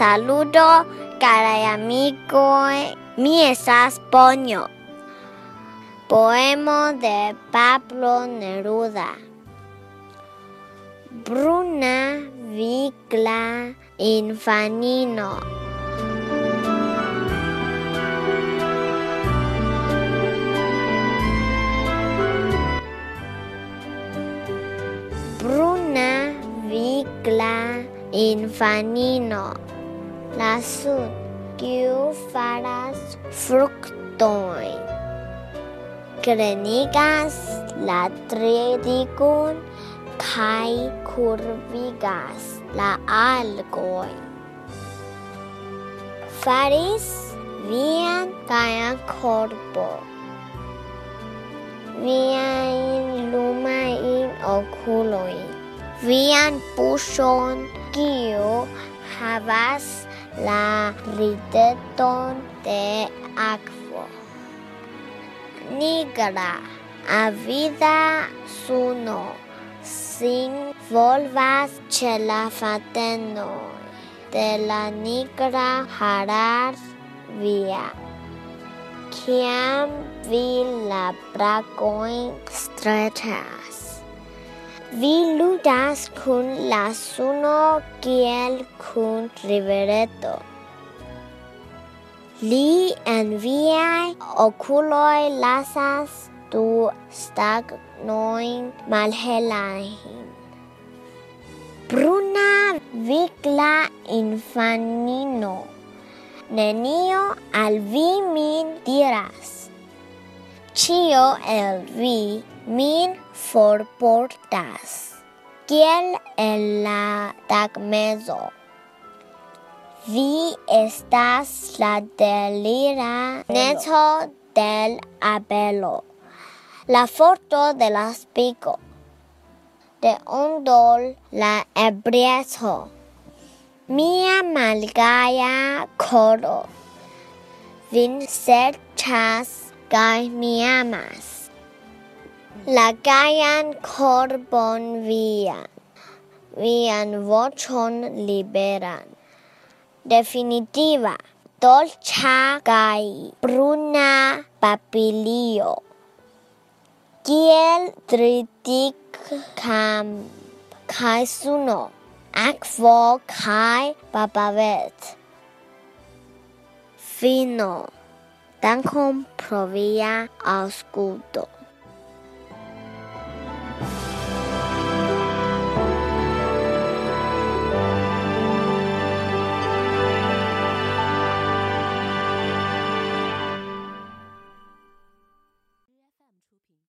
Saludo, carai amigoi, mi esas Ponio. Poemo de Pablo Neruda. Bruna vigla infanino. Bruna vigla infanino. La sud kiu faras fruktojn. Grenigas la tridikon kaj kurvigas la algojn. Faris vian gajan korpo. Viajn lumajn okulojn. Vian buŝon kiu havas la rideton de akvo. Nigra avida suno sin volvas ĉe la fatenoj de la nigra harar via. Kiam vi la brakojn streĉas, Vi ludas kun la suno kiel kun rivereto. Li en viaj okuloj lasas du stagnojn malhelajn. Bruna vigla infanino, nenio al vi min diras. Cio el vi min forportas, kiel en la tagmezo. Vi estas la delira neto del abelo, la forto de la spico, de ondol la ebrieto, mia malgaia coro, vin serĉas kaj mi amas. La gaian korbon vian, vian voĉon liberan. Definitiva, dolĉa kaj bruna papilio. Kiel tritik kam kaj suno, akvo kaj papavet. Fino. Dann kommt dan aus ausculto.